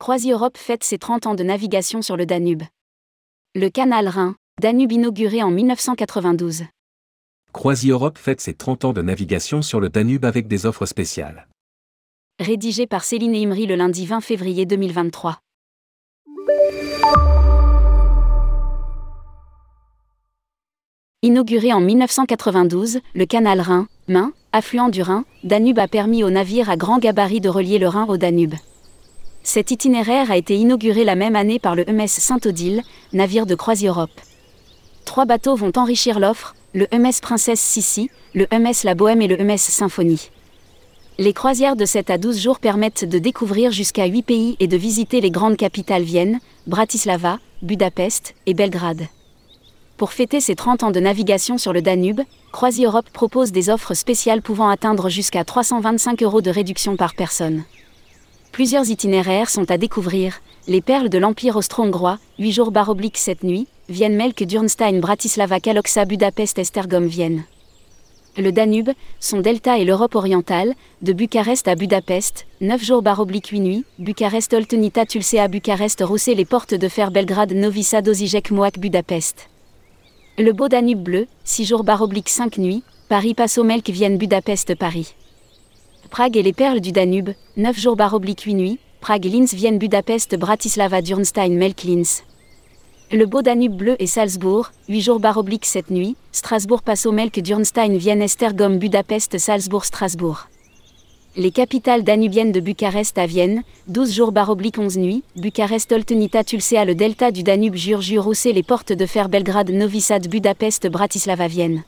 CroisiEurope fête ses 30 ans de navigation sur le Danube. Le canal Rhin, Danube inauguré en 1992. CroisiEurope fête ses 30 ans de navigation sur le Danube avec des offres spéciales. Rédigé par Céline Imri le lundi 20 février 2023. Inauguré en 1992, le canal Rhin, Main, affluent du Rhin, Danube a permis aux navires à grand gabarit de relier le Rhin au Danube. Cet itinéraire a été inauguré la même année par le MS Saint-Odile, navire de CroisiEurope. Trois bateaux vont enrichir l'offre, le MS Princesse Sissi, le MS La Bohème et le MS Symphonie. Les croisières de 7 à 12 jours permettent de découvrir jusqu'à 8 pays et de visiter les grandes capitales Vienne, Bratislava, Budapest et Belgrade. Pour fêter ses 30 ans de navigation sur le Danube, CroisiEurope propose des offres spéciales pouvant atteindre jusqu'à 325 euros de réduction par personne. Plusieurs itinéraires sont à découvrir les perles de l'Empire austro-hongrois, 8 jours baroblique 7 nuits, Vienne Melk Durnstein Bratislava Kaloksa Budapest Estergom Vienne. Le Danube, son delta et l'Europe orientale, de Bucarest à Budapest, 9 jours baroblique 8 nuits, Bucarest Oltenita Tulsea Bucarest Rousset les portes de fer Belgrade Novi Sad Moak Budapest. Le beau Danube bleu, 6 jours baroblique 5 nuits, Paris Passo Melk Vienne Budapest Paris. Prague et les perles du Danube, 9 jours baroblique 8 nuits, Prague Linz Vienne Budapest Bratislava Durnstein Melk Linz. Le beau Danube bleu et Salzbourg, 8 jours baroblique 7 nuits, Strasbourg Passo Melk Durnstein Vienne Estergom Budapest Salzbourg Strasbourg. Les capitales danubiennes de Bucarest à Vienne, 12 jours baroblique 11 nuits, Bucarest Oltenita Tulsea le delta du Danube Jur Rousset les portes de fer Belgrade Novi Sad Budapest Bratislava Vienne.